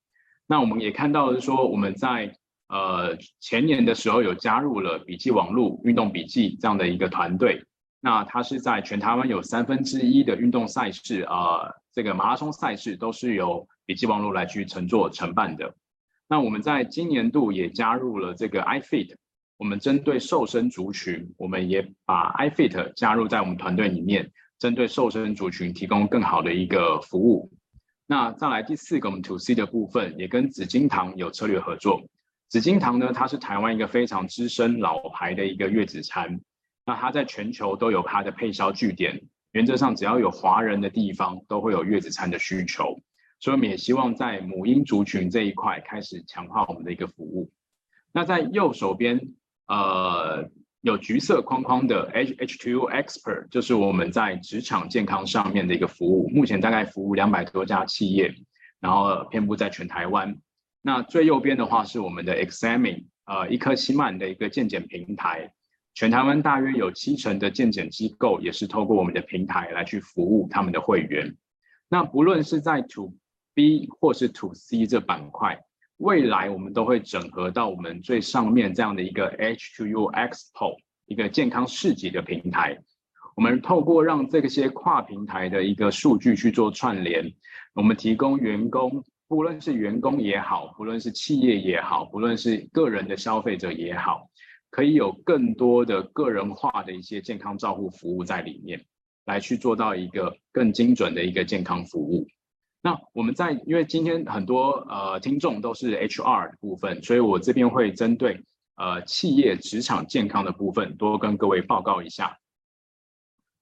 那我们也看到的是说我们在呃前年的时候有加入了笔记网络运动笔记这样的一个团队。那它是在全台湾有三分之一的运动赛事，呃，这个马拉松赛事都是由笔记网络来去承做承办的。那我们在今年度也加入了这个 iFit，我们针对瘦身族群，我们也把 iFit 加入在我们团队里面，针对瘦身族群提供更好的一个服务。那再来第四个，我们 To C 的部分也跟紫金堂有策略合作。紫金堂呢，它是台湾一个非常资深老牌的一个月子餐。那它在全球都有它的配销据点，原则上只要有华人的地方都会有月子餐的需求，所以我们也希望在母婴族群这一块开始强化我们的一个服务。那在右手边，呃，有橘色框框的 H H2U Expert，就是我们在职场健康上面的一个服务，目前大概服务两百多家企业，然后遍布在全台湾。那最右边的话是我们的 Examine，呃，一颗心慢的一个健检平台。全台湾大约有七成的健检机构也是透过我们的平台来去服务他们的会员。那不论是在 To B 或是 To C 这板块，未来我们都会整合到我们最上面这样的一个 H2U Expo 一个健康市集的平台。我们透过让这些跨平台的一个数据去做串联，我们提供员工，不论是员工也好，不论是企业也好，不论是个人的消费者也好。可以有更多的个人化的一些健康照护服务在里面，来去做到一个更精准的一个健康服务。那我们在因为今天很多呃听众都是 HR 的部分，所以我这边会针对呃企业职场健康的部分多跟各位报告一下。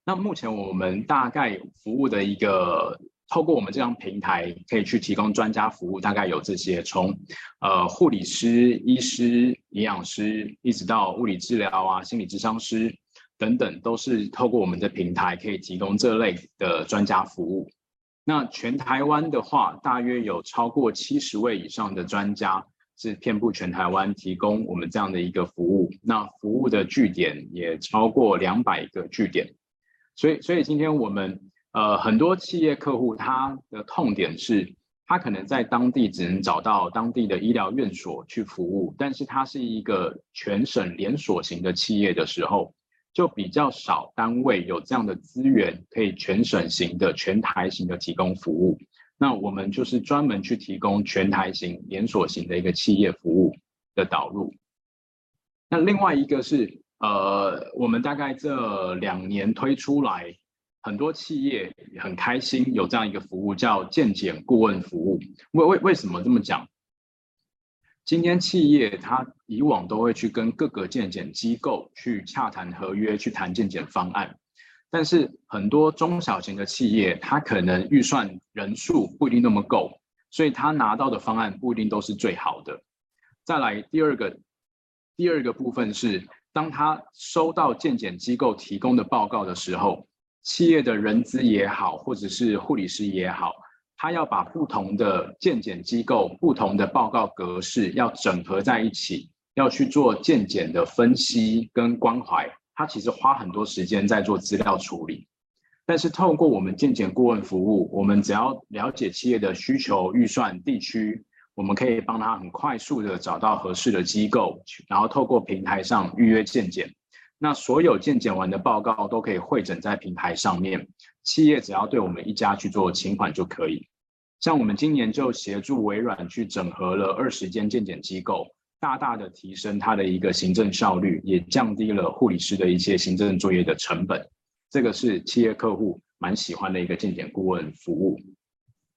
那目前我们大概服务的一个。透过我们这张平台，可以去提供专家服务，大概有这些，从呃护理师、医师、营养师，一直到物理治疗啊、心理智商师等等，都是透过我们的平台可以提供这类的专家服务。那全台湾的话，大约有超过七十位以上的专家是遍布全台湾，提供我们这样的一个服务。那服务的据点也超过两百个据点，所以，所以今天我们呃很多企业客户他的痛点是，他可能在当地只能找到当地的医疗院所去服务，但是他是一个全省连锁型的企业的时候，就比较少单位有这样的资源可以全省型的、全台型的提供服务。那我们就是专门去提供全台型连锁型的一个企业服务的导入。那另外一个是，呃，我们大概这两年推出来，很多企业很开心有这样一个服务，叫健检顾问服务。为为为什么这么讲？今天企业它以往都会去跟各个健检机构去洽谈合约，去谈健检方案。但是很多中小型的企业，它可能预算人数不一定那么够，所以他拿到的方案不一定都是最好的。再来第二个，第二个部分是，当他收到健检机构提供的报告的时候，企业的人资也好，或者是护理师也好，他要把不同的健检机构、不同的报告格式要整合在一起，要去做健检的分析跟关怀。他其实花很多时间在做资料处理，但是透过我们健检顾问服务，我们只要了解企业的需求、预算、地区，我们可以帮他很快速的找到合适的机构，然后透过平台上预约健检。那所有健检完的报告都可以汇整在平台上面，企业只要对我们一家去做请款就可以。像我们今年就协助微软去整合了二十间健检机构。大大的提升它的一个行政效率，也降低了护理师的一些行政作业的成本。这个是企业客户蛮喜欢的一个健检顾问服务。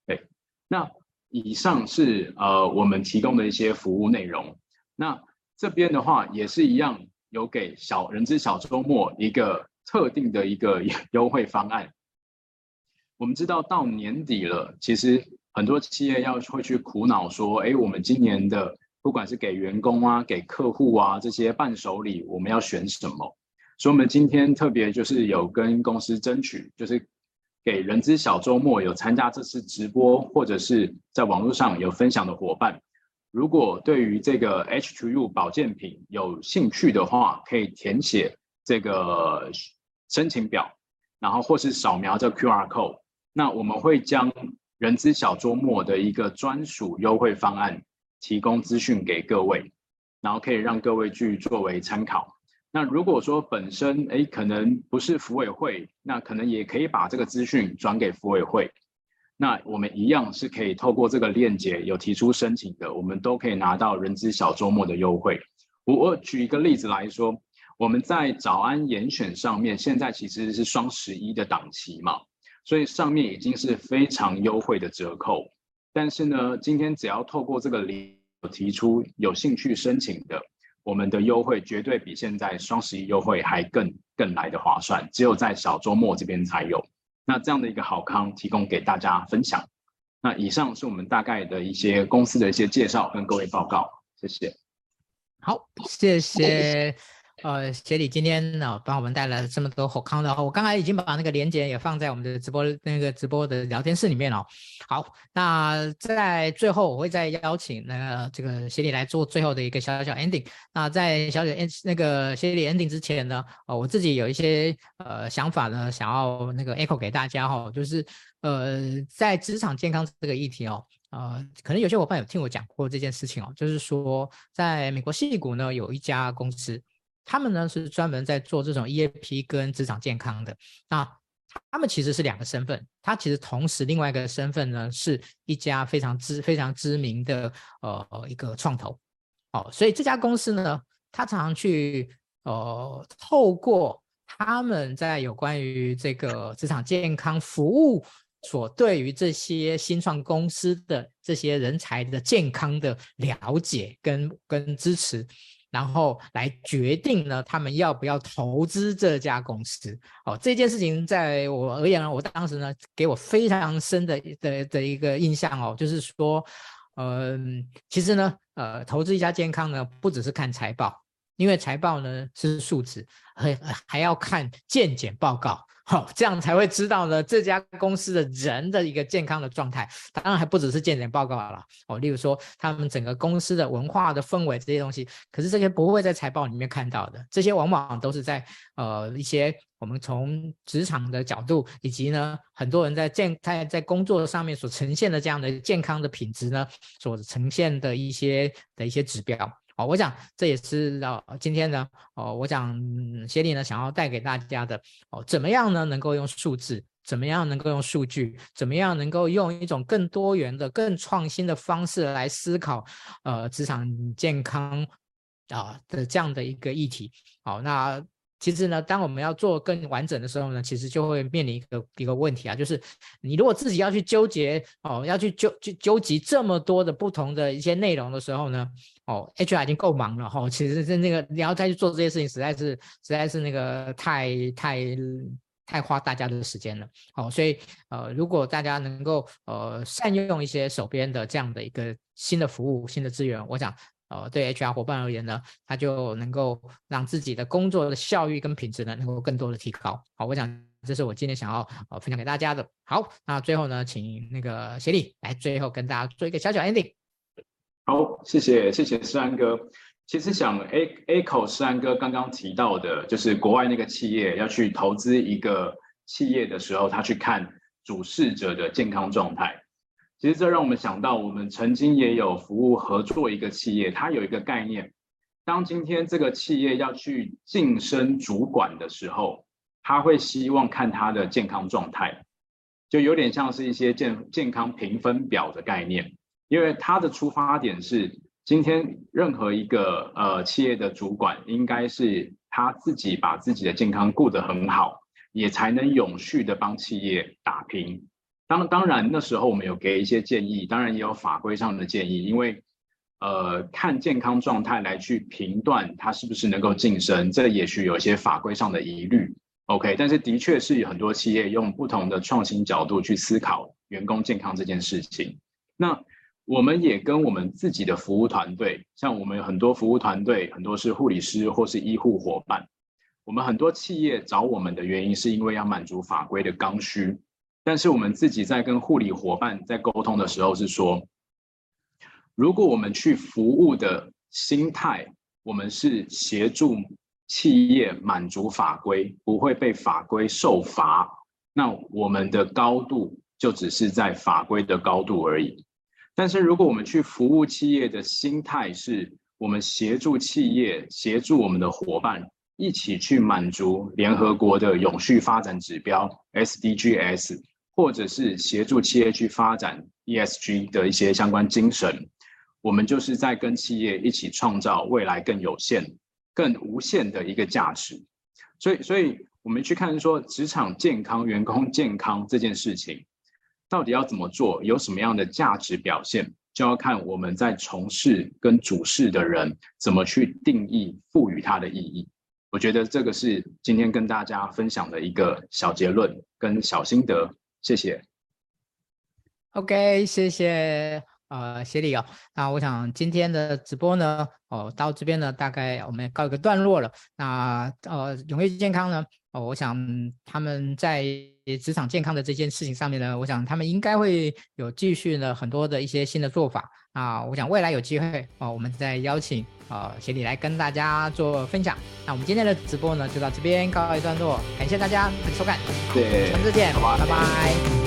对，那以上是呃我们提供的一些服务内容。那这边的话也是一样，有给小人资小周末一个特定的一个 [laughs] 优惠方案。我们知道到年底了，其实很多企业要会去苦恼说，哎，我们今年的。不管是给员工啊，给客户啊，这些伴手礼，我们要选什么？所以，我们今天特别就是有跟公司争取，就是给人资小周末有参加这次直播或者是在网络上有分享的伙伴，如果对于这个 H2U 保健品有兴趣的话，可以填写这个申请表，然后或是扫描这 QR code，那我们会将人资小周末的一个专属优惠方案。提供资讯给各位，然后可以让各位去作为参考。那如果说本身诶可能不是福委会，那可能也可以把这个资讯转给福委会。那我们一样是可以透过这个链接有提出申请的，我们都可以拿到人资小周末的优惠。我我举一个例子来说，我们在早安严选上面，现在其实是双十一的档期嘛，所以上面已经是非常优惠的折扣。但是呢，今天只要透过这个理提出有兴趣申请的，我们的优惠绝对比现在双十一优惠还更更来的划算，只有在小周末这边才有。那这样的一个好康提供给大家分享。那以上是我们大概的一些公司的一些介绍跟各位报告，谢谢。好，谢谢。呃，协理今天呢，帮我们带来了这么多好康的，我刚才已经把那个链接也放在我们的直播那个直播的聊天室里面了。好，那在最后我会再邀请那个这个协理来做最后的一个小小 ending。那在小小 end 那个协理 ending 之前呢，呃，我自己有一些呃想法呢，想要那个 echo 给大家哈，就是呃在职场健康这个议题哦，呃，可能有些伙伴有听我讲过这件事情哦，就是说在美国西谷呢有一家公司。他们呢是专门在做这种 EAP 跟职场健康的。那他们其实是两个身份，他其实同时另外一个身份呢是一家非常知非常知名的呃一个创投。哦，所以这家公司呢，他常常去呃透过他们在有关于这个职场健康服务所对于这些新创公司的这些人才的健康的了解跟跟支持。然后来决定呢，他们要不要投资这家公司？哦，这件事情在我而言呢，我当时呢，给我非常深的的的一个印象哦，就是说，嗯、其实呢，呃，投资一家健康呢，不只是看财报，因为财报呢是数字，还还要看健检报告。好、这样才会知道呢这家公司的人的一个健康的状态。当然还不只是健检报告了哦，例如说他们整个公司的文化的氛围这些东西，可是这些不会在财报里面看到的，这些往往都是在呃一些我们从职场的角度，以及呢很多人在健在在工作上面所呈现的这样的健康的品质呢，所呈现的一些的一些指标。哦，我想这也是呃今天呢，哦，我想协理呢想要带给大家的哦，怎么样呢能够用数字，怎么样能够用数据，怎么样能够用一种更多元的、更创新的方式来思考，呃，职场健康啊的这样的一个议题。好，那。其实呢，当我们要做更完整的时候呢，其实就会面临一个一个问题啊，就是你如果自己要去纠结哦，要去纠去纠集这么多的不同的一些内容的时候呢，哦，HR 已经够忙了哈、哦，其实是那个你要再去做这些事情，实在是实在是那个太太太花大家的时间了。哦，所以呃，如果大家能够呃善用一些手边的这样的一个新的服务、新的资源，我想。呃，对 HR 伙伴而言呢，他就能够让自己的工作的效率跟品质呢，能够更多的提高。好，我想这是我今天想要呃分享给大家的。好，那最后呢，请那个协力来最后跟大家做一个小小 ending。好，谢谢谢谢诗安哥。其实想 A echo 诗安哥刚刚提到的，就是国外那个企业要去投资一个企业的时候，他去看主事者的健康状态。其实这让我们想到，我们曾经也有服务合作一个企业，它有一个概念：当今天这个企业要去晋升主管的时候，他会希望看他的健康状态，就有点像是一些健健康评分表的概念。因为他的出发点是，今天任何一个呃企业的主管，应该是他自己把自己的健康顾得很好，也才能永续的帮企业打拼。当当然，那时候我们有给一些建议，当然也有法规上的建议，因为，呃，看健康状态来去评断他是不是能够晋升，这也许有一些法规上的疑虑，OK，但是的确是有很多企业用不同的创新角度去思考员工健康这件事情。那我们也跟我们自己的服务团队，像我们有很多服务团队，很多是护理师或是医护伙伴，我们很多企业找我们的原因是因为要满足法规的刚需。但是我们自己在跟护理伙伴在沟通的时候是说，如果我们去服务的心态，我们是协助企业满足法规，不会被法规受罚，那我们的高度就只是在法规的高度而已。但是如果我们去服务企业的心态是，我们协助企业，协助我们的伙伴一起去满足联合国的永续发展指标 SDGs。或者是协助企业去发展 ESG 的一些相关精神，我们就是在跟企业一起创造未来更有限、更无限的一个价值。所以，所以我们去看说职场健康、员工健康这件事情，到底要怎么做，有什么样的价值表现，就要看我们在从事跟主事的人怎么去定义、赋予它的意义。我觉得这个是今天跟大家分享的一个小结论跟小心得。谢谢。OK，谢谢呃协理哦。那我想今天的直播呢，哦到这边呢，大概我们告一个段落了。那呃永业健康呢，哦我想他们在职场健康的这件事情上面呢，我想他们应该会有继续呢很多的一些新的做法。啊，我想未来有机会哦，我们再邀请啊协理来跟大家做分享。那我们今天的直播呢，就到这边告一段落，感谢大家的收看，对，下次见，拜拜。